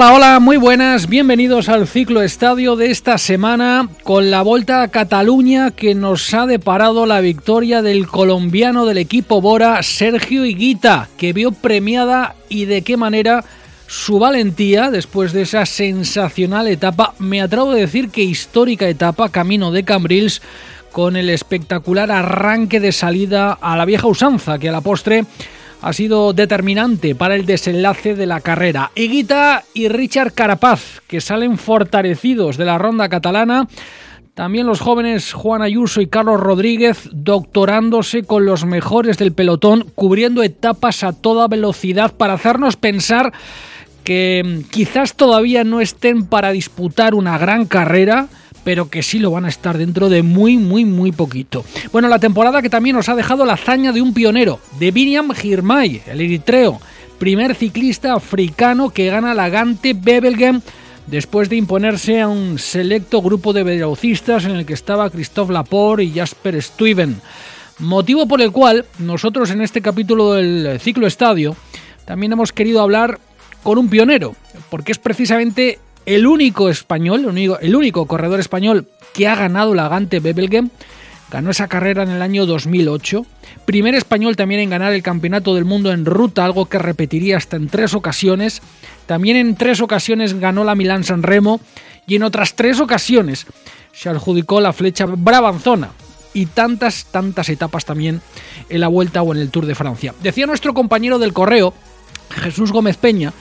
Hola, hola, muy buenas, bienvenidos al ciclo estadio de esta semana con la Vuelta a Cataluña que nos ha deparado la victoria del colombiano del equipo Bora, Sergio Higuita, que vio premiada y de qué manera su valentía después de esa sensacional etapa, me atrevo a decir que histórica etapa, camino de Cambrils, con el espectacular arranque de salida a la vieja usanza que a la postre ha sido determinante para el desenlace de la carrera. Higuita y Richard Carapaz, que salen fortalecidos de la ronda catalana. También los jóvenes Juan Ayuso y Carlos Rodríguez doctorándose con los mejores del pelotón, cubriendo etapas a toda velocidad para hacernos pensar que quizás todavía no estén para disputar una gran carrera, pero que sí lo van a estar dentro de muy, muy, muy poquito. Bueno, la temporada que también nos ha dejado la hazaña de un pionero, de Biniam Girmay, el eritreo, primer ciclista africano que gana la Gante Bebelgem después de imponerse a un selecto grupo de velocistas en el que estaba Christophe Laporte y Jasper Stuyven. Motivo por el cual nosotros en este capítulo del ciclo estadio también hemos querido hablar con un pionero, porque es precisamente el único español, el único, corredor español que ha ganado la Gante Bebelgem. Ganó esa carrera en el año 2008. Primer español también en ganar el Campeonato del Mundo en ruta, algo que repetiría hasta en tres ocasiones. También en tres ocasiones ganó la Milán San Remo y en otras tres ocasiones se adjudicó la flecha Brabanzona y tantas, tantas etapas también en la Vuelta o en el Tour de Francia. Decía nuestro compañero del correo, Jesús Gómez Peña,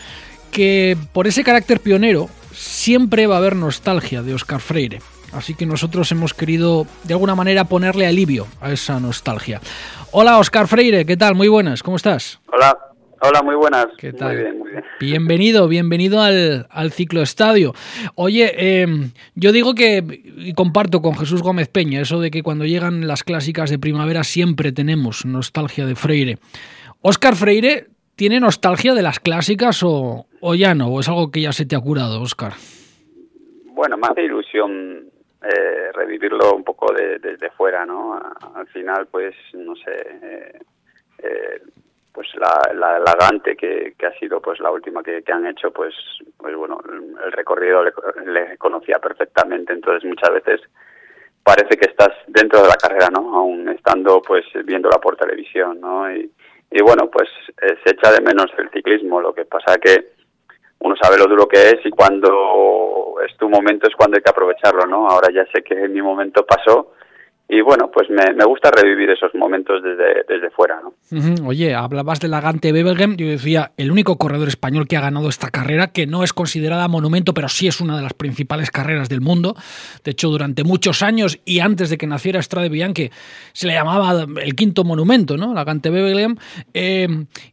que por ese carácter pionero siempre va a haber nostalgia de Oscar Freire. Así que nosotros hemos querido de alguna manera ponerle alivio a esa nostalgia. Hola Oscar Freire, ¿qué tal? Muy buenas, ¿cómo estás? Hola, hola, muy buenas. ¿Qué tal? Muy bien, muy bien. Bienvenido, bienvenido al, al ciclo estadio. Oye, eh, yo digo que, y comparto con Jesús Gómez Peña, eso de que cuando llegan las clásicas de primavera siempre tenemos nostalgia de Freire. Oscar Freire ¿Tiene nostalgia de las clásicas o, o, ya no? ¿O es algo que ya se te ha curado, Oscar? Bueno, me hace ilusión eh, revivirlo un poco de, desde fuera, ¿no? Al final, pues, no sé, eh, eh, pues la, la, la que, que, ha sido pues la última que, que, han hecho, pues, pues bueno, el recorrido le, le, conocía perfectamente, entonces muchas veces parece que estás dentro de la carrera, ¿no? Aún estando, pues, viéndola por televisión, ¿no? Y, y bueno, pues eh, se echa de menos el ciclismo. Lo que pasa que uno sabe lo duro que es y cuando es tu momento es cuando hay que aprovecharlo, ¿no? Ahora ya sé que mi momento pasó y bueno, pues me, me, gusta revivir esos momentos desde, desde fuera, ¿no? Oye, hablabas de la Gante Bebelgem, yo decía, el único corredor español que ha ganado esta carrera, que no es considerada monumento, pero sí es una de las principales carreras del mundo. De hecho, durante muchos años y antes de que naciera Strade Bianche, se le llamaba el quinto monumento, ¿no? La Gante Bebelgem. Eh,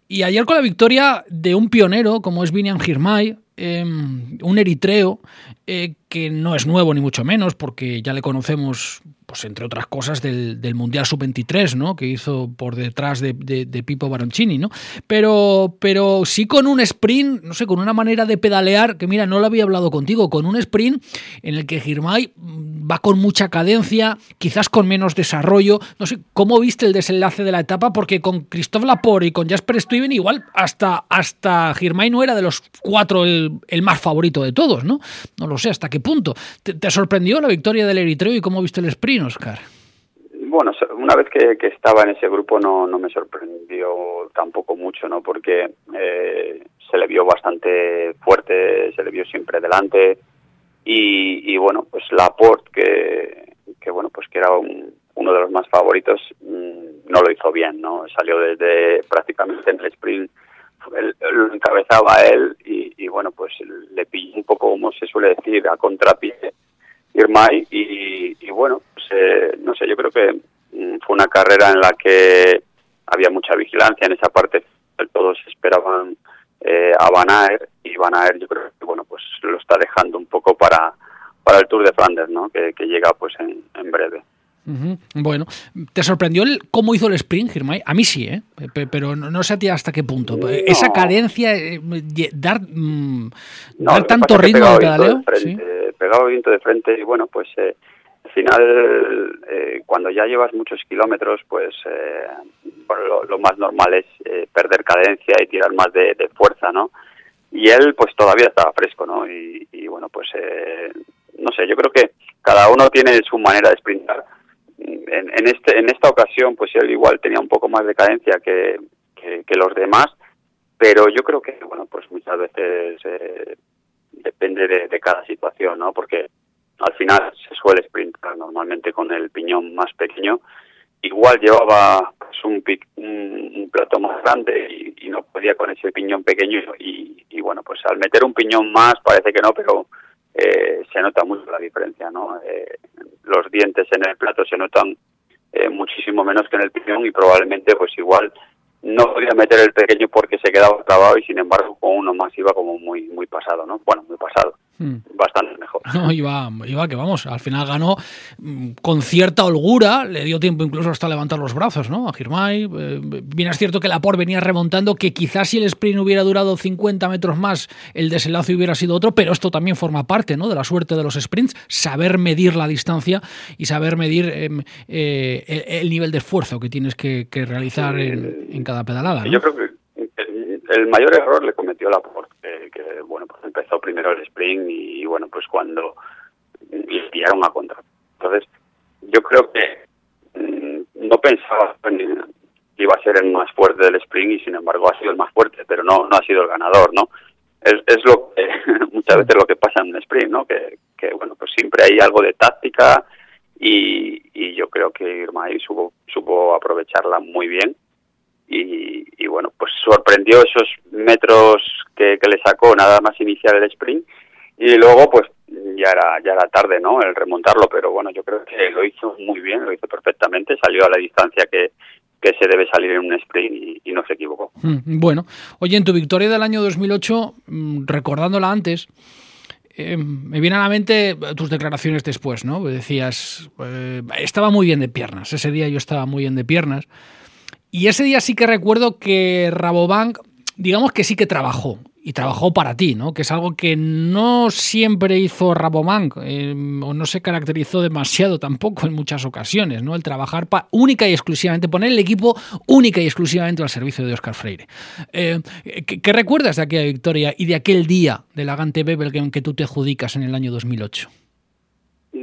y ayer con la victoria de un pionero como es Vinian Girmay, eh, un eritreo, eh, que no es nuevo ni mucho menos, porque ya le conocemos pues entre otras cosas del, del Mundial Sub-23, ¿no? Que hizo por detrás de, de, de, Pipo Baroncini, ¿no? Pero, pero sí con un sprint, no sé, con una manera de pedalear, que mira, no lo había hablado contigo, con un sprint en el que Girmay va con mucha cadencia, quizás con menos desarrollo. No sé, ¿cómo viste el desenlace de la etapa? Porque con Christophe Laporte y con Jasper Stuyven igual hasta, hasta Girmay no era de los cuatro el, el, más favorito de todos, ¿no? No lo sé hasta qué punto. ¿Te, sorprendió la victoria del Eritreo y cómo viste el sprint? Oscar? Bueno, una vez que, estaba en ese grupo no, no me sorprendió tampoco mucho, ¿no? Porque eh, se le vio bastante fuerte, se le vio siempre delante y, y bueno, pues Laporte, que, que bueno, pues que era un, uno de los más favoritos, mmm, no lo hizo bien, ¿no? Salió desde prácticamente en el sprint, él, lo encabezaba él y, bueno, pues le pilló un poco, como se suele decir, a contrapié Irmay y, y, bueno, pues, eh, no sé, yo creo que mm, fue una carrera en la que había mucha vigilancia en esa parte, todos esperaban eh, a Van Aert y Van Aert yo creo que bueno, pues lo está dejando un poco para, para el Tour de Flandes, ¿no? Que, que llega pues en breve. Bueno, ¿te sorprendió el, cómo hizo el sprint, Girmay? A mí sí, ¿eh? pero no, sé a ti hasta qué punto. Esa cadencia, eh, dar, mm, dar tanto ritmo al pedaleo. ¿sí? Pegado viento de frente y bueno, pues eh, al final, eh, cuando ya llevas muchos kilómetros, pues lo, más normal es perder cadencia y tirar más de, fuerza, ¿no? Y él, pues todavía estaba fresco, ¿no? Y, y bueno, pues no sé, yo creo que cada uno tiene su manera de sprintar en, este, en esta ocasión, pues él igual tenía un poco más de cadencia que, que, los demás, pero yo creo que, bueno, pues muchas veces eh, depende de, cada situación, ¿no? Porque al final se suele sprintar normalmente con el piñón más pequeño. Igual llevaba pues, un, un, plato más grande y, no podía con ese piñón pequeño y, y, bueno, pues al meter un piñón más parece que no, pero eh, se nota mucho la diferencia, ¿no? Eh, los dientes en el plato se notan eh, muchísimo menos que en el piñón y probablemente pues igual no podía meter el pequeño porque se quedaba trabado y sin embargo con uno más iba como muy muy pasado, ¿no? Bueno, muy pasado. Hmm. bastante mejor. No, iba, iba que vamos, al final ganó mm, con cierta holgura, le dio tiempo incluso hasta levantar los brazos, ¿no? A Girmay. Eh, bien es cierto que Lapor venía remontando, que quizás si el sprint hubiera durado 50 metros más, el desenlace hubiera sido otro, pero esto también forma parte, ¿no? De la suerte de los sprints, saber medir la distancia y saber medir em, eh, el, nivel de esfuerzo que tienes que, realizar en, cada pedalada. Yo creo que el, mayor error le cometió Laporte que, bueno, pues empezó primero el sprint y, bueno, pues cuando le pillaron a contra. Entonces, yo creo que mm, no pensaba que iba a ser el más fuerte del sprint y sin embargo ha sido el más fuerte, pero no, no ha sido el ganador, ¿no? Es, es lo que muchas veces lo que pasa en un sprint, ¿no? Que, que bueno, pues siempre hay algo de táctica y, y yo creo que Irma ahí supo, supo aprovecharla muy bien y, bueno, pues sorprendió esos metros que, le sacó nada más iniciar el sprint y luego pues ya era ya era tarde, ¿no? El remontarlo, pero bueno, yo creo que lo hizo muy bien, lo hizo perfectamente, salió a la distancia que, que se debe salir en un sprint y, no se equivocó. Mm, bueno, oye, en tu victoria del año 2008, mm, recordándola antes, eh, me viene a la mente tus declaraciones después, ¿no? Decías, eh, estaba muy bien de piernas, ese día yo estaba muy bien de piernas. Y ese día sí que recuerdo que Rabobank, digamos que sí que trabajó. Y trabajó para ti, ¿no? Que es algo que no siempre hizo Rabobank, eh, o no se caracterizó demasiado tampoco en muchas ocasiones, ¿no? El trabajar única y exclusivamente, poner el equipo única y exclusivamente al servicio de Oscar Freire. Eh, ¿qué, recuerdas de aquella victoria y de aquel día de la Gante Bebel que tú te adjudicas en el año 2008?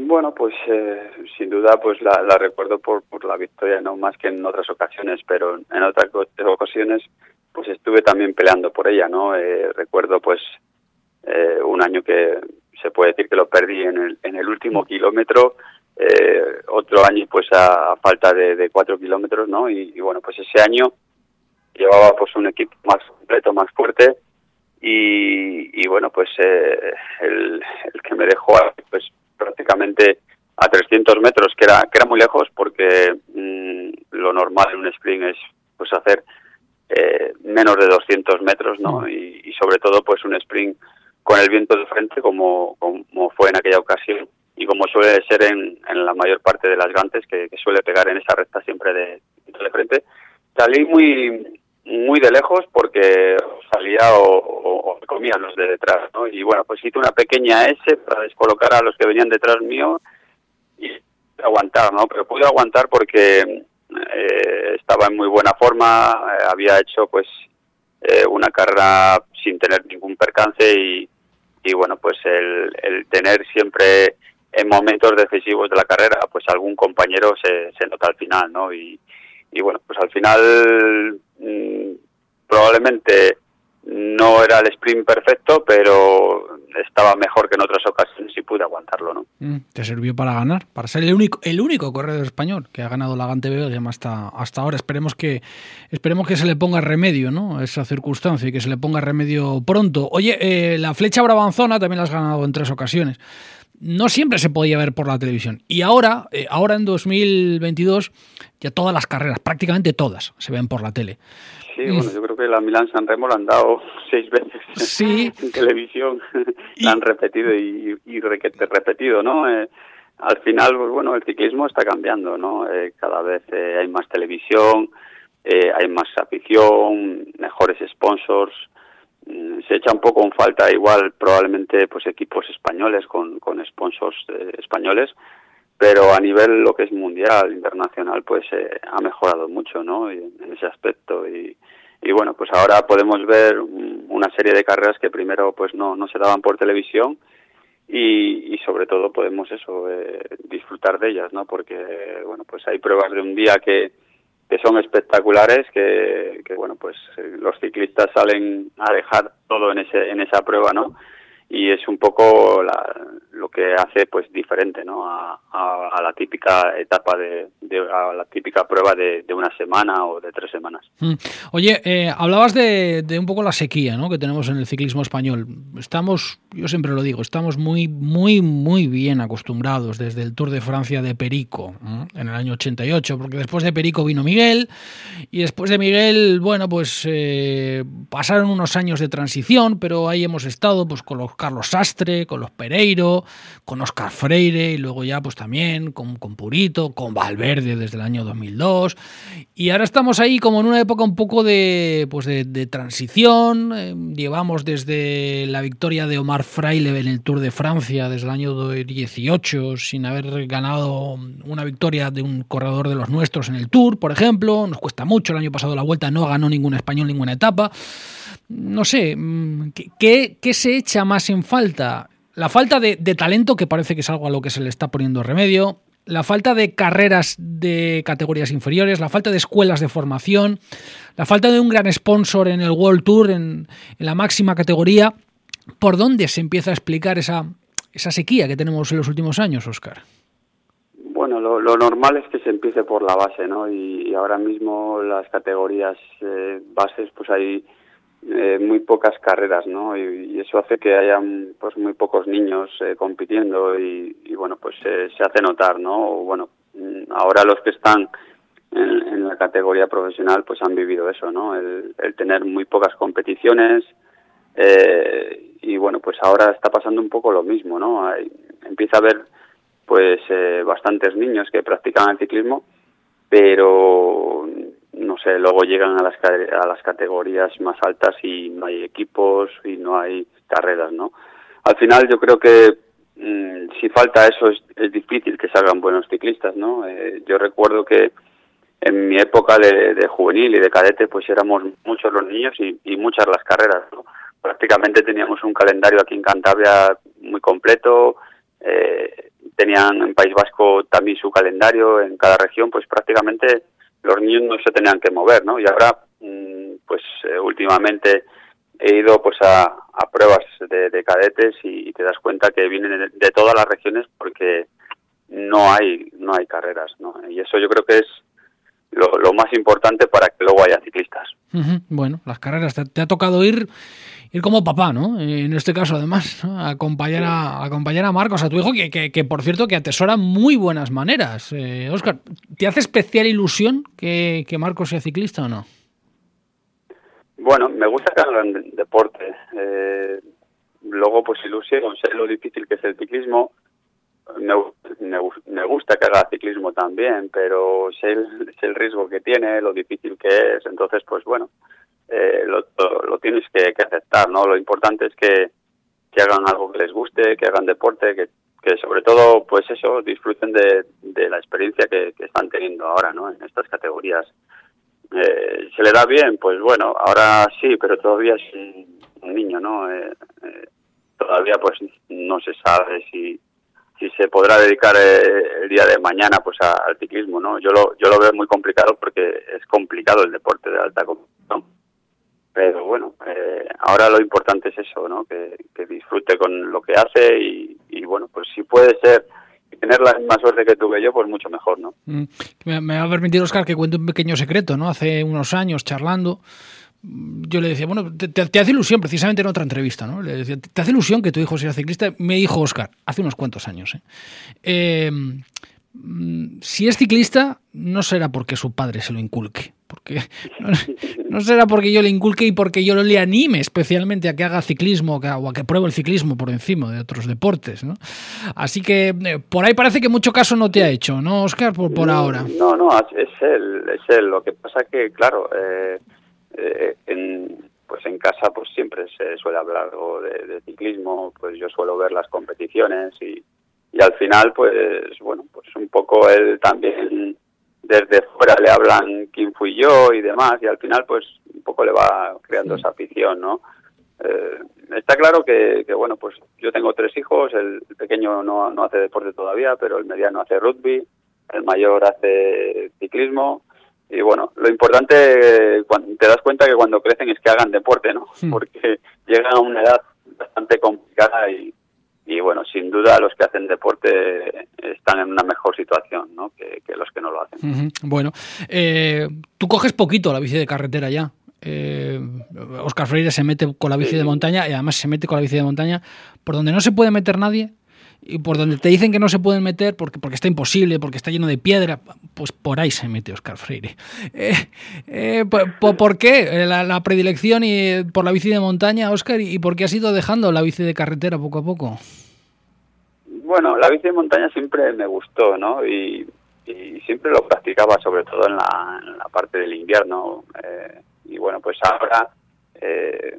Bueno, pues eh, sin duda pues la, recuerdo por, por la victoria, no más que en otras ocasiones, pero en otras ocasiones pues estuve también peleando por ella, ¿no? Eh, recuerdo pues eh, un año que se puede decir que lo perdí en el, en el último kilómetro, otro año pues a, falta de, cuatro kilómetros, ¿no? Y, bueno, pues ese año llevaba pues un equipo más completo, más fuerte y, bueno, pues el, el que me dejó pues prácticamente a 300 metros, que era, que era muy lejos porque mm, lo normal en un sprint es pues hacer eh, menos de 200 metros, ¿no? Mm. Y, sobre todo pues un sprint con el viento de frente como, como fue en aquella ocasión y como suele ser en, en la mayor parte de las gantes que, suele pegar en esa recta siempre de, de frente. Salí muy muy de lejos porque salía o, comía los de detrás, ¿no? Y bueno, pues hice una pequeña S para descolocar a los que venían detrás mío y aguantar, ¿no? Pero pude aguantar porque eh, estaba en muy buena forma, eh, había hecho pues eh, una carrera sin tener ningún percance y, y bueno, pues el, el tener siempre en momentos decisivos de la carrera, pues algún compañero se, se nota al final, ¿no? Y, y bueno, pues al final mm, probablemente no era el sprint perfecto, pero estaba mejor que en otras ocasiones y pude aguantarlo, ¿no? Mm, te sirvió para ganar, para ser el único, el único corredor español que ha ganado la Gante hasta, hasta ahora. Esperemos que, esperemos que se le ponga remedio, ¿no? Esa circunstancia y que se le ponga remedio pronto. Oye, eh, la flecha brabanzona también la has ganado en tres ocasiones no siempre se podía ver por la televisión. Y ahora, eh, ahora en 2022, ya todas las carreras, prácticamente todas, se ven por la tele. Sí, bueno, yo creo que la Milán San Remo la han dado seis veces sí. en televisión, la han repetido y, y repetido, ¿no? Eh, al final, pues bueno, el ciclismo está cambiando, ¿no? Eh, cada vez eh, hay más televisión, eh, hay más afición, mejores sponsors. Mm, se echa un poco en falta igual probablemente pues equipos españoles con, con sponsors españoles, pero a nivel lo que es mundial, internacional, pues ha mejorado mucho, ¿no? en ese aspecto. Y, y bueno, pues ahora podemos ver una serie de carreras que primero pues no, no se daban por televisión y, y sobre todo podemos eso eh, disfrutar de ellas no porque bueno pues hay pruebas de un día que, que son espectaculares que, que bueno pues eh, los ciclistas salen a dejar todo en ese en esa prueba no y es un poco lo que hace pues diferente ¿no? a, la típica etapa de, a la típica prueba de, una semana o de tres semanas. Mm. Oye, eh, hablabas de, un poco la sequía ¿no? que tenemos en el ciclismo español. Estamos, yo siempre lo digo, estamos muy, muy, muy bien acostumbrados desde el Tour de Francia de Perico en el año 88, porque después de Perico vino Miguel y después de Miguel, bueno, pues eh, pasaron unos años de transición, pero ahí hemos estado pues con los Carlos Sastre, con los Pereiro, con Oscar Freire y luego ya pues también con, con Purito, con Valverde desde el año 2002. Y ahora estamos ahí como en una época un poco de, pues de, transición. Eh, llevamos desde la victoria de Omar Fraile en el Tour de Francia desde el año 18 sin haber ganado una victoria de un corredor de los nuestros en el Tour, por ejemplo. Nos cuesta mucho. El año pasado la vuelta no ganó ningún español ninguna etapa no sé, mm, ¿qué, ¿qué, se echa más en falta? La falta de, talento, que parece que es algo a lo que se le está poniendo remedio, la falta de carreras de categorías inferiores, la falta de escuelas de formación, la falta de un gran sponsor en el World Tour, en, la máxima categoría. ¿Por dónde se empieza a explicar esa, sequía que tenemos en los últimos años, Oscar? Bueno, lo, normal es que se empiece por la base, ¿no? Y, ahora mismo las categorías eh, bases, pues hay eh, muy pocas carreras, ¿no? Y, eso hace que haya pues muy pocos niños eh, compitiendo y, bueno, pues se hace notar, ¿no? bueno, mm, ahora los que están en, la categoría profesional pues han vivido eso, ¿no? El, tener muy pocas competiciones eh, y bueno, pues ahora está pasando un poco lo mismo, ¿no? empieza a haber pues bastantes niños que practican el ciclismo, pero luego llegan a las, a las categorías más altas y no hay equipos y no hay carreras, ¿no? Al final yo creo que mm, si falta eso es, es, difícil que salgan buenos ciclistas, ¿no? Eh, yo recuerdo que en mi época de, juvenil y de cadete pues éramos muchos los niños y, y muchas las carreras, ¿no? Prácticamente teníamos un calendario aquí en Cantabria muy completo, eh, tenían en País Vasco también su calendario, en cada región pues prácticamente los niños no se tenían que mover, ¿no? Y ahora, mm, pues eh, últimamente he ido pues a, pruebas de, cadetes y, te das cuenta que vienen de, todas las regiones porque no hay no hay carreras, ¿no? Y eso yo creo que es lo, más importante para que luego haya ciclistas. Bueno, las carreras, te, ha tocado ir ir como papá, ¿no? En este caso, además, acompañar, a, acompañar a Marcos, a tu hijo, que, que, por cierto que atesora muy buenas maneras. Oscar, eh, ¿te hace especial ilusión que, que, Marcos sea ciclista o no? Bueno, me gusta que hagan deporte. Eh, luego, pues ilusión, sé lo difícil que es el ciclismo. Me, me, gusta que haga ciclismo también, pero sé el, el riesgo que tiene, lo difícil que es. Entonces, pues bueno, eh, lo, lo, tienes que, aceptar, ¿no? Lo importante es que, que hagan algo que les guste, que hagan deporte, que, que sobre todo, pues eso, disfruten de, de la experiencia que, están teniendo ahora, ¿no? En estas categorías. Eh, ¿Se le da bien? Pues bueno, ahora sí, pero todavía es un, niño, ¿no? Eh, eh, todavía pues no se sabe si, si se podrá dedicar el día de mañana pues al ciclismo, ¿no? Yo lo, yo lo veo muy complicado porque es complicado el deporte de alta competición pero bueno, eh, ahora lo importante es eso, ¿no? Que, disfrute con lo que hace y, bueno, pues si puede ser tener la misma suerte que tuve yo, pues mucho mejor, ¿no? Mm. Me, va a permitir, Oscar, que cuente un pequeño secreto, ¿no? Hace unos años, charlando, yo le decía, bueno, te, hace ilusión, precisamente en otra entrevista, ¿no? Le decía, ¿te hace ilusión que tu hijo sea ciclista? Me dijo Oscar, hace unos cuantos años, ¿eh? eh mm, si es ciclista, no será porque su padre se lo inculque, porque no, será porque yo le inculque y porque yo le anime especialmente a que haga ciclismo o a que pruebe el ciclismo por encima de otros deportes, ¿no? Así que eh, por ahí parece que mucho caso no te ha hecho, ¿no, Oscar? Por, por ahora. No, no, es él, es él. Lo que pasa que, claro, eh, en, pues en casa pues siempre se suele hablar de, de ciclismo, pues yo suelo ver las competiciones y, y al final pues bueno pues un poco él también desde fuera le hablan quién fui yo y demás, y al final pues un poco le va creando esa afición, ¿no? Eh, está claro que, bueno, pues yo tengo tres hijos, el pequeño no, no hace deporte todavía, pero el mediano hace rugby, el mayor hace ciclismo, y bueno, lo importante, cuando, te das cuenta que cuando crecen es que hagan deporte, ¿no? Porque llegan a una edad bastante complicada y, y bueno, sin duda los que hacen deporte están en una mejor situación ¿no? que, los que no lo hacen. Bueno, eh, tú coges poquito la bici de carretera ya. Eh, Oscar Freire se mete con la bici de montaña y además se mete con la bici de montaña por donde no se puede meter nadie y por donde te dicen que no se pueden meter porque, porque está imposible, porque está lleno de piedra, pues por ahí se mete Oscar Freire. Eh, eh por, qué la, la, predilección y, por la bici de montaña, Oscar, y por qué has ido dejando la bici de carretera poco a poco? Bueno, la bici de montaña siempre me gustó, ¿no? Y, siempre lo practicaba, sobre todo en la, parte del invierno. Eh, y bueno, pues ahora eh,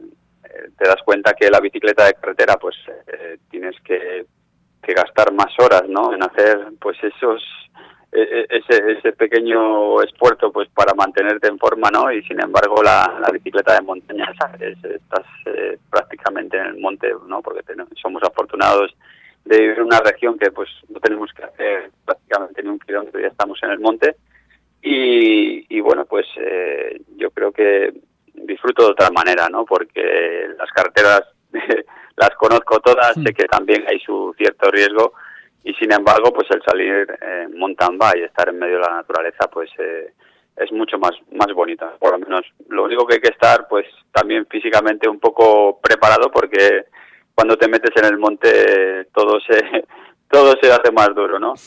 te das cuenta que la bicicleta de carretera, pues tienes que que gastar más horas, ¿no? En hacer, pues esos e, e, ese, pequeño esfuerzo pues para mantenerte en forma no y sin embargo la, bicicleta de montaña ¿sabes? estás eh, prácticamente en el monte no porque somos afortunados de vivir en una región que pues no tenemos que hacer prácticamente ni un kilómetro ya estamos en el monte y, y bueno pues eh, yo creo que disfruto de otra manera no porque las carreteras las conozco todas, sé que también hay su cierto riesgo y sin embargo, pues el salir en mountain bike y estar en medio de la naturaleza, pues eh, es mucho más más bonito. Por lo menos, lo único que hay que estar, pues también físicamente un poco preparado, porque cuando te metes en el monte todo se todo se hace más duro, ¿no?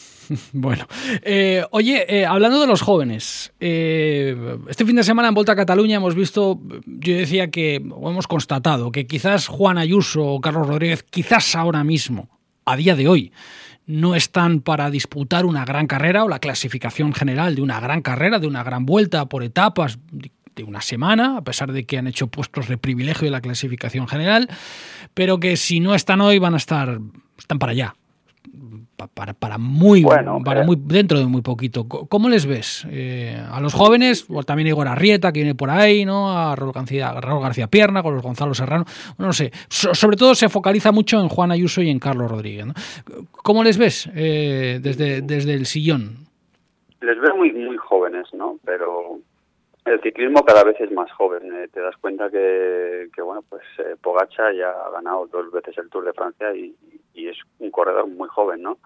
Bueno, eh, oye, eh, hablando de los jóvenes, eh, este fin de semana en Volta a Cataluña hemos visto, yo decía que, o hemos constatado, que quizás Juan Ayuso o Carlos Rodríguez, quizás ahora mismo, a día de hoy, no están para disputar una gran carrera o la clasificación general de una gran carrera, de una gran vuelta por etapas de una semana, a pesar de que han hecho puestos de privilegio en la clasificación general, pero que si no están hoy van a estar, están para allá, para, para muy para eh. muy dentro de muy poquito. ¿Cómo les ves? Eh, a los jóvenes, o también Igor Arrieta, que viene por ahí, ¿no? A Raúl García, García Pierna, con los Gonzalo Serrano. no sé. sobre todo se focaliza mucho en Juan Ayuso y en Carlos Rodríguez. ¿Cómo les ves eh, desde, desde el sillón? Les veo muy, muy jóvenes, ¿no? Pero el ciclismo cada vez es más joven. te das cuenta que, que bueno, pues Pogacha ya ha ganado dos veces el Tour de Francia y, y es un corredor muy joven, ¿no?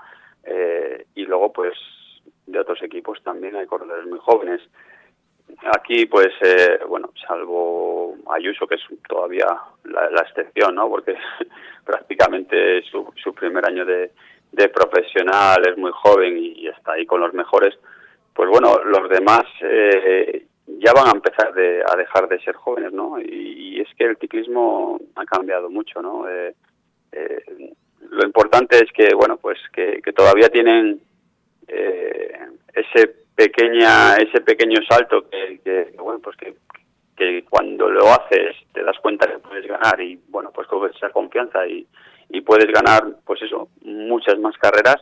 Eh, y luego, pues, de otros equipos también hay corredores muy jóvenes. Aquí, pues, eh, bueno, salvo Ayuso, que es todavía la, excepción, ¿no? Porque prácticamente su, su primer año de, profesional, es muy joven y, está ahí con los mejores. Pues bueno, los demás eh, ya van a empezar de, a dejar de ser jóvenes, ¿no? Y, y, es que el ciclismo ha cambiado mucho, ¿no? Eh, eh, lo importante es que, bueno, pues que, todavía tienen eh, ese pequeña ese pequeño salto que, bueno, pues que, que cuando lo haces te das cuenta que puedes ganar y, bueno, pues con esa confianza y, y puedes ganar, pues eso, muchas más carreras,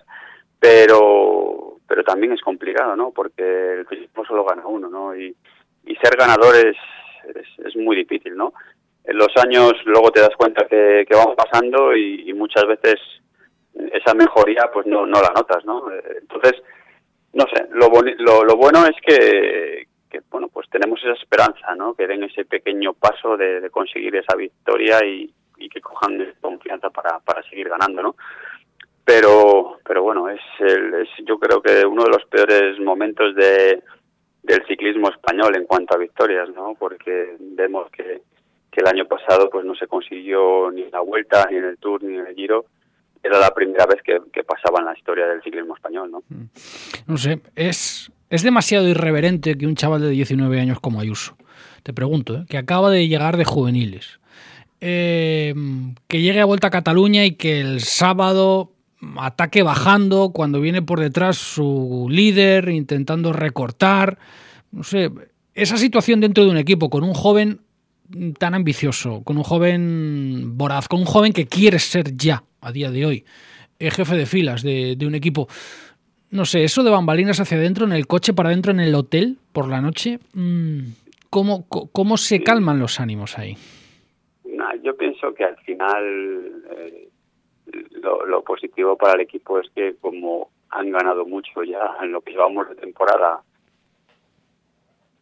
pero pero también es complicado, ¿no? Porque el solo gana uno, ¿no? Y, y ser ganador es, es muy difícil, ¿no? Los años luego te das cuenta que, que van pasando y, muchas veces esa mejoría pues no, no la notas, ¿no? Entonces, no sé, lo, lo, lo bueno es que, que, bueno, pues tenemos esa esperanza, ¿no? Que den ese pequeño paso de, conseguir esa victoria y, y que cojan confianza para, para seguir ganando, ¿no? Pero, pero bueno, es, el, es yo creo que uno de los peores momentos de, del ciclismo español en cuanto a victorias, ¿no? Porque vemos que que el año pasado pues no se consiguió ni en la vuelta ni en el Tour ni en el Giro era la primera vez que, pasaba en la historia del ciclismo español, ¿no? Mm. No sé, es, es demasiado irreverente que un chaval de 19 años como Ayuso, te pregunto, ¿eh? que acaba de llegar de juveniles, eh, que llegue a Vuelta a Cataluña y que el sábado ataque bajando cuando viene por detrás su líder intentando recortar, no sé, esa situación dentro de un equipo con un joven tan ambicioso, con un joven voraz, con un joven que quiere ser ya, a día de hoy, el jefe de filas de, un equipo. No sé, eso de bambalinas hacia adentro, en el coche para adentro, en el hotel, por la noche, mm, ¿cómo, cómo se calman los ánimos ahí? yo pienso que al final eh, lo, positivo para el equipo es que como han ganado mucho ya en lo que llevamos de temporada,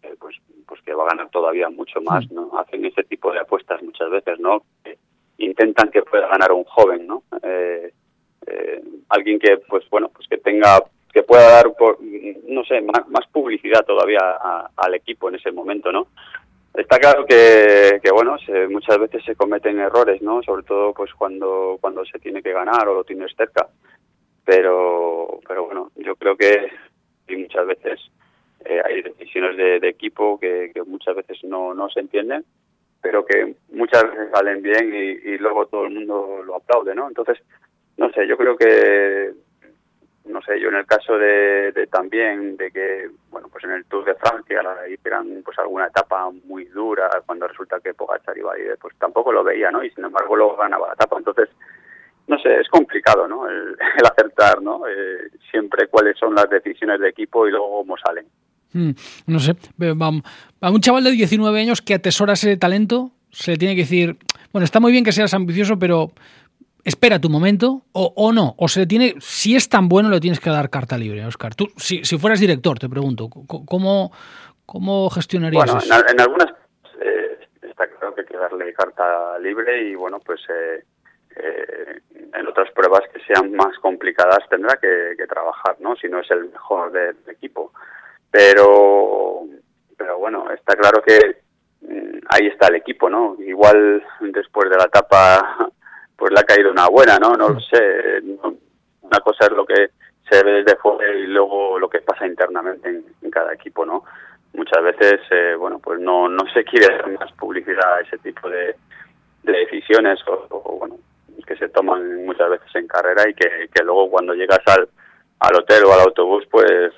eh, pues pues que va a ganar todavía mucho más. ¿no? Hacen ese tipo de apuestas muchas veces, ¿no? intentan que pueda ganar un joven, ¿no? Eh, eh, alguien que, pues bueno, pues que tenga, que pueda dar, por, no sé, más, publicidad todavía al equipo en ese momento, ¿no? Está claro que, que bueno, muchas veces se cometen errores, ¿no? Sobre todo, pues cuando cuando se tiene que ganar o lo tienes cerca. Pero, pero bueno, yo creo que y muchas veces eh, hay decisiones de, equipo que, muchas veces no, no se entienden, pero que muchas veces salen bien y, luego todo el mundo lo aplaude, ¿no? Entonces, no sé, yo creo que, no sé, yo en el caso de, también de que, bueno, pues en el Tour de Francia hicieran pues alguna etapa muy dura cuando resulta que Pogacar iba ahí, pues tampoco lo veía, ¿no? Y sin embargo luego ganaba la etapa, entonces no sé, es complicado, ¿no? El, acertar, ¿no? Eh, siempre cuáles son las decisiones de equipo y luego cómo salen. Mm, no sé, a un chaval de 19 años que atesora ese talento, se le tiene que decir, bueno, está muy bien que seas ambicioso, pero espera tu momento o, no. O se le tiene, si es tan bueno, le tienes que dar carta libre, Oscar. Tú, si, si fueras director, te pregunto, ¿cómo, cómo gestionarías bueno, En, algunas eh, está claro que hay que darle carta libre y bueno, pues eh, eh, en otras pruebas que sean más complicadas tendrá que, que, trabajar, ¿no? Si no es el mejor del equipo pero pero bueno está claro que mm, ahí está el equipo no igual después de la etapa pues le ha caído una buena no no lo sé una cosa es lo que se ve desde fuera y luego lo que pasa internamente en, cada equipo no muchas veces eh, bueno pues no no se quiere dar más publicidad a ese tipo de, decisiones o, bueno que se toman muchas veces en carrera y que, que luego cuando llegas al al hotel o al autobús pues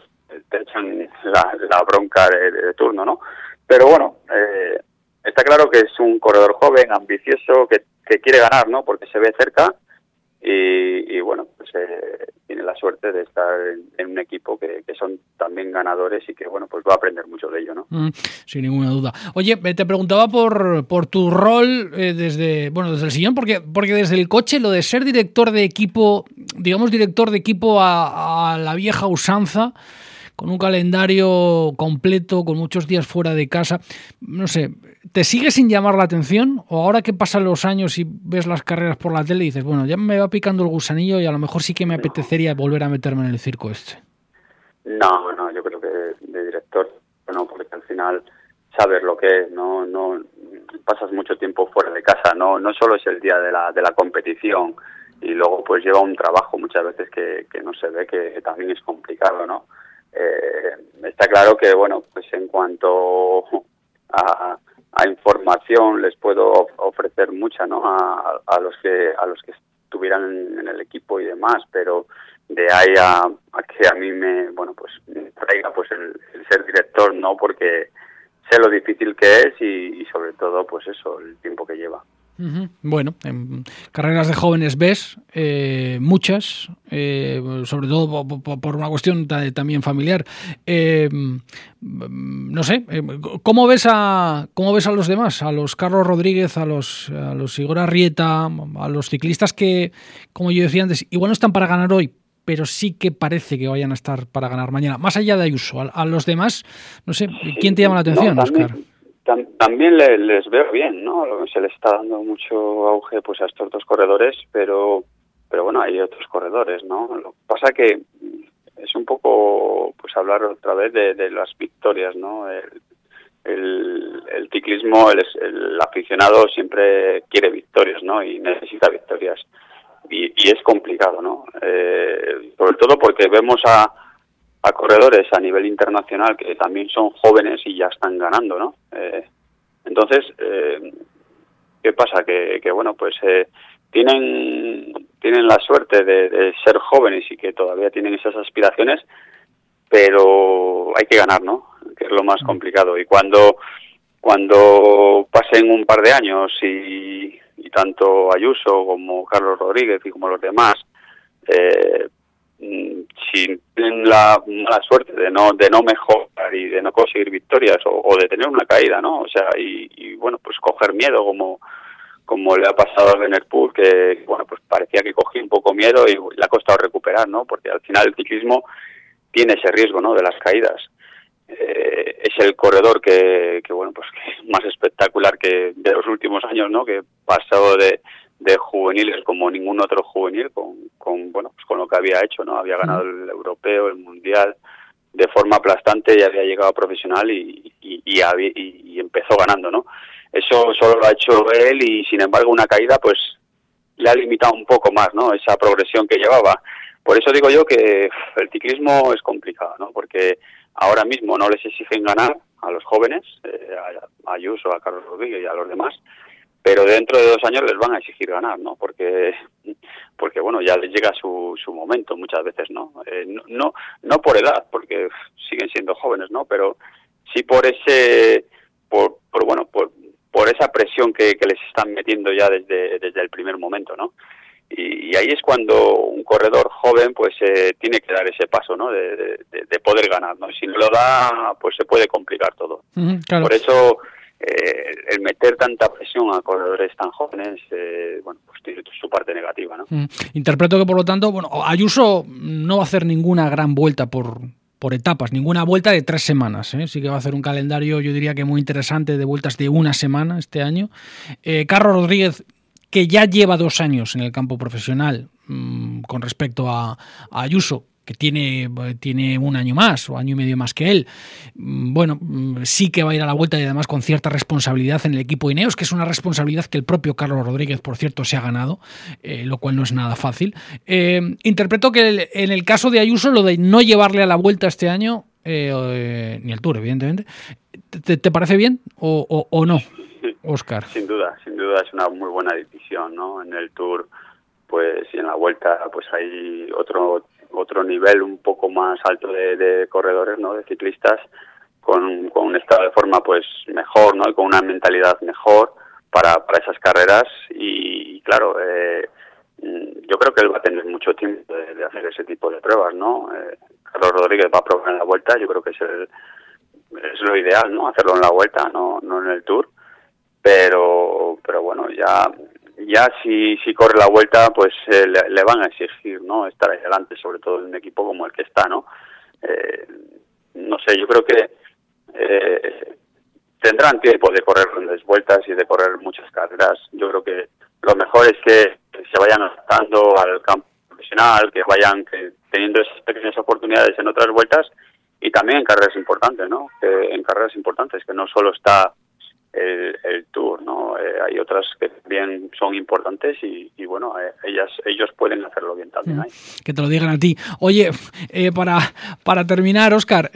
te echan la, bronca de, turno, ¿no? Pero bueno, eh, está claro que es un corredor joven, ambicioso, que, quiere ganar, ¿no? Porque se ve cerca y, bueno, pues eh, tiene la suerte de estar en, un equipo que, son también ganadores y que, bueno, pues va a aprender mucho de ello, ¿no? Mm, sin ninguna duda. Oye, te preguntaba por, por tu rol eh, desde, bueno, desde el sillón, porque, porque desde el coche lo de ser director de equipo, digamos director de equipo a la vieja usanza, con un calendario completo, con muchos días fuera de casa. No sé, ¿te sigue sin llamar la atención? ¿O ahora que pasan los años y ves las carreras por la tele y dices, bueno, ya me va picando el gusanillo y a lo mejor sí que me apetecería volver a meterme en el circo este? No, no, yo creo que de director, no, porque al final sabes lo que es, no, no pasas mucho tiempo fuera de casa, no, no solo es el día de la, de la competición y luego pues lleva un trabajo muchas veces que, que no se ve que también es complicado, ¿no? Eh, está claro que, bueno, pues en cuanto a, información les puedo ofrecer mucha, ¿no? A, los que a los que estuvieran en el equipo y demás, pero de ahí a, que a mí me, bueno, pues me traiga pues el, ser director, ¿no? Porque sé lo difícil que es y sobre todo, pues eso, el tiempo que lleva. Bueno, en carreras de jóvenes ves eh, muchas, eh, sobre todo por, una cuestión también familiar. Eh, no sé, ¿cómo ves a cómo ves a los demás, a los Carlos Rodríguez, a los a los Igor Arrieta, a los ciclistas que, como yo decía antes, igual no están para ganar hoy, pero sí que parece que vayan a estar para ganar mañana. Más allá de Ayuso, a, los demás, no sé, ¿quién te llama la atención, Oscar? También les veo bien, ¿no? Se les está dando mucho auge pues a estos dos corredores, pero pero bueno, hay otros corredores, ¿no? Lo que pasa que es un poco pues hablar otra vez de, las victorias, ¿no? El, el, ciclismo, el, el, aficionado siempre quiere victorias, ¿no? Y necesita victorias. y, es complicado, ¿no? Eh, sobre todo porque vemos a, a corredores a nivel internacional que también son jóvenes y ya están ganando, ¿no? Eh, entonces, eh, ¿qué pasa? Que, que bueno, pues eh, tienen tienen la suerte de, de, ser jóvenes y que todavía tienen esas aspiraciones, pero hay que ganar, ¿no? Que es lo más mm. complicado. Y cuando cuando pasen un par de años y, y tanto Ayuso como Carlos Rodríguez y como los demás eh, si tienen la mala suerte de no de no mejorar y de no conseguir victorias o, de tener una caída no o sea y, bueno pues coger miedo como como le ha pasado a Benerpool que bueno pues parecía que cogía un poco miedo y le ha costado recuperar no porque al final el ciclismo tiene ese riesgo no de las caídas. Eh, es el corredor que, que bueno pues que más espectacular que de los últimos años no que pasado de de juveniles como ningún otro juvenil con, con bueno pues con lo que había hecho no había ganado el europeo el mundial de forma aplastante y había llegado a profesional y, y, y, empezó ganando no eso solo lo ha hecho él y sin embargo una caída pues le ha limitado un poco más no esa progresión que llevaba. Por eso digo yo que el ciclismo es complicado no porque ahora mismo no les exigen ganar a los jóvenes eh, a Ayuso a Carlos Rodríguez y a los demás pero dentro de dos años les van a exigir ganar, ¿no? Porque, porque bueno, ya les llega su, su momento muchas veces, ¿no? Eh, no, no, por edad, porque siguen siendo jóvenes, ¿no? Pero sí por ese, por, por bueno, por, por esa presión que, que, les están metiendo ya desde, desde el primer momento, ¿no? Y, ahí es cuando un corredor joven, pues, eh, tiene que dar ese paso, ¿no? De, de, poder ganar, ¿no? Si no lo da, pues se puede complicar todo. Por eso eh, el meter tanta presión a corredores tan jóvenes, eh, bueno, pues tiene su parte negativa, ¿no? Mm. Interpreto que por lo tanto, bueno, Ayuso no va a hacer ninguna gran vuelta por por etapas, ninguna vuelta de tres semanas. ¿eh? Sí que va a hacer un calendario, yo diría que muy interesante, de vueltas de una semana este año. Carlos Rodríguez, que ya lleva dos años en el campo profesional mm, con respecto a Ayuso, que tiene, tiene un año más o año y medio más que él, mm, bueno, mm, sí que va a ir a la vuelta y además con cierta responsabilidad en el equipo Ineos, que es una responsabilidad que el propio Carlos Rodríguez, por cierto, se ha ganado, eh, lo cual no es nada fácil. Eh, interpreto que en el caso de Ayuso, lo de no llevarle a la vuelta este año, eh, ni el Tour, evidentemente, ¿te, parece bien o, o, no, Oscar? Sin duda, sin duda es una muy buena decisión, ¿no? En el Tour pues y en la vuelta pues hay otro otro nivel un poco más alto de, corredores, ¿no? De ciclistas con, con, un estado de forma pues mejor, ¿no? Y con una mentalidad mejor para, para esas carreras y, claro, eh, yo creo que él va a tener mucho tiempo de, hacer ese tipo de pruebas, ¿no? Eh, Carlos Rodríguez va a probar en la vuelta, yo creo que es el, es lo ideal, ¿no? Hacerlo en la vuelta, no, no en el Tour, pero pero bueno, ya ya si, si corre la vuelta, pues eh, le, van a exigir, ¿no? Estar ahí adelante, sobre todo en un equipo como el que está, ¿no? Eh, no sé, yo creo que eh, tendrán tiempo de correr grandes vueltas y de correr muchas carreras. Yo creo que lo mejor es que se vayan adaptando al campo profesional, que vayan que, teniendo esas pequeñas oportunidades en otras vueltas y también en carreras importantes, ¿no? En carreras importantes, que no solo está el, tour, ¿no? Eh, hay otras que también son importantes y, bueno, eh, ellas, ellos pueden hacerlo bien también mm. ahí. Que te lo digan a ti. Oye, eh, para, para terminar, Oscar,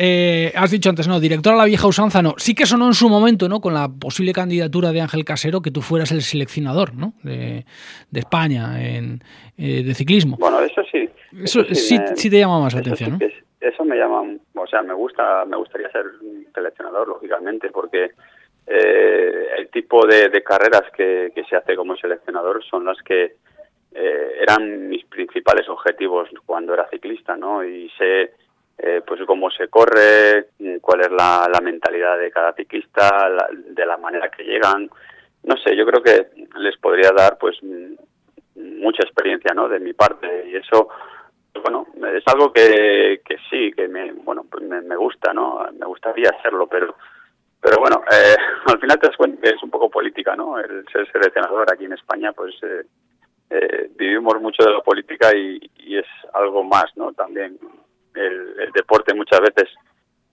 has dicho antes, ¿no? Director a la vieja usanza, no. Sí que sonó en su momento, ¿no? Con la posible candidatura de Ángel Casero, que tú fueras el seleccionador, ¿no? De, España en, de ciclismo. Bueno, eso sí. Eso, sí, sí, te llama más la atención, ¿no? eso me llama, o sea, me gusta, me gustaría ser seleccionador, lógicamente, porque eh, el tipo de, carreras que, se hace como seleccionador son las que eh, eran mis principales objetivos cuando era ciclista, ¿no? Y sé eh, pues cómo se corre, cuál es la, mentalidad de cada ciclista, de la manera que llegan. No sé, yo creo que les podría dar pues mucha experiencia, ¿no? De mi parte y eso bueno, es algo que, que sí, que me, bueno, pues me gusta, ¿no? Me gustaría hacerlo, pero pero bueno, eh, al final te das cuenta que es un poco política, ¿no? El ser seleccionador aquí en España, pues eh, eh, vivimos mucho de la política y, es algo más, ¿no? También el, deporte muchas veces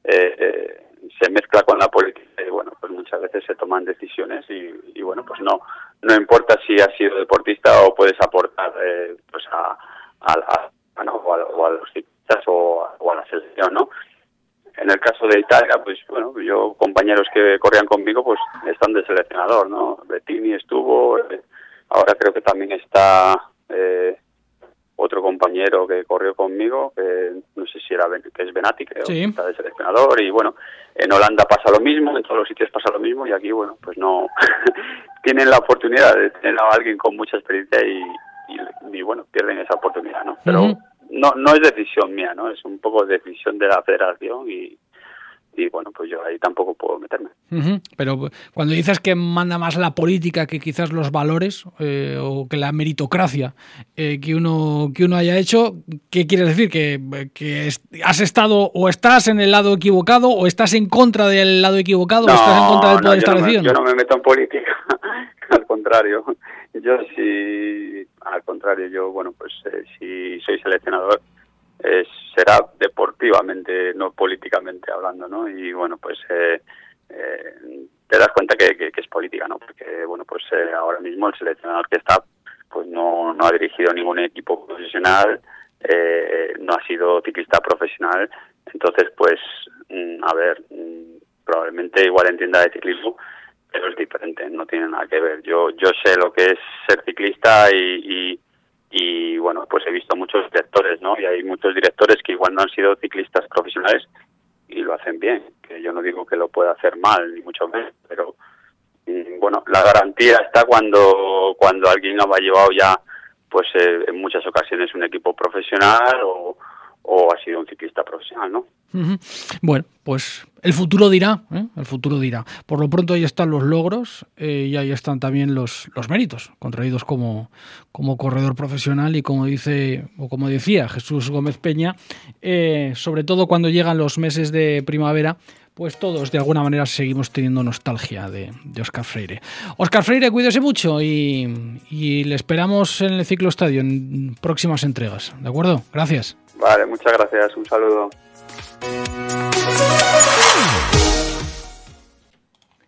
se mezcla con la política y bueno, pues muchas veces se toman decisiones y, bueno, pues no no importa si has sido deportista o puedes aportar eh, pues a, a, o a, los ciclistas o, a la selección, ¿no? En el caso de Italia, pues bueno, yo compañeros que corrían conmigo, pues están de seleccionador, ¿no? Bettini estuvo, eh, ahora creo que también está eh, otro compañero que corrió conmigo, que no sé si era que es Benati, creo, está de seleccionador, y bueno, en Holanda pasa lo mismo, en todos los sitios pasa lo mismo, y aquí, bueno, pues no tienen la oportunidad de tener a alguien con mucha experiencia y, y, bueno, pierden esa oportunidad, ¿no? Pero no, no es decisión mía, ¿no? Es un poco decisión de la federación y, y bueno, pues yo ahí tampoco puedo meterme. Pero cuando dices que manda más la política que quizás los valores eh, o que la meritocracia eh, que uno que uno haya hecho, ¿qué quieres decir? ¿Que, que has estado o estás en el lado equivocado o estás en contra del lado equivocado o estás en contra del poder establecido? yo no me meto en política, al contrario. Yo sí, al contrario, yo, bueno, pues eh, si soy seleccionador, eh, será deportivamente, no políticamente hablando, ¿no? Y bueno, pues eh, eh, te das cuenta que, que, es política, ¿no? Porque, bueno, pues ahora mismo el seleccionador que está, pues no, no ha dirigido ningún equipo profesional, no ha sido ciclista profesional, entonces, pues, mm, a ver, mm, probablemente igual entienda de ciclismo, pero es diferente, no tiene que ver. Yo, yo sé lo que es ser ciclista y, y y bueno, pues he visto muchos directores, ¿no? Y hay muchos directores que igual no han sido ciclistas profesionales y lo hacen bien, que yo no digo que lo pueda hacer mal, ni mucho menos, pero mm, bueno, la garantía está cuando, cuando alguien ha llevado ya, pues eh, en muchas ocasiones un equipo profesional o, o ha sido un ciclista profesional, ¿no? Bueno, pues el futuro dirá, ¿eh? el futuro dirá. Por lo pronto ahí están los logros eh, y ahí están también los, los méritos contraídos como, como corredor profesional y como dice o como decía Jesús Gómez Peña, eh, sobre todo cuando llegan los meses de primavera, pues todos de alguna manera seguimos teniendo nostalgia de, Oscar Freire. Oscar Freire, cuídese mucho y, y le esperamos en el ciclo estadio en próximas entregas. ¿De acuerdo? Gracias. Vale, muchas gracias. Un saludo.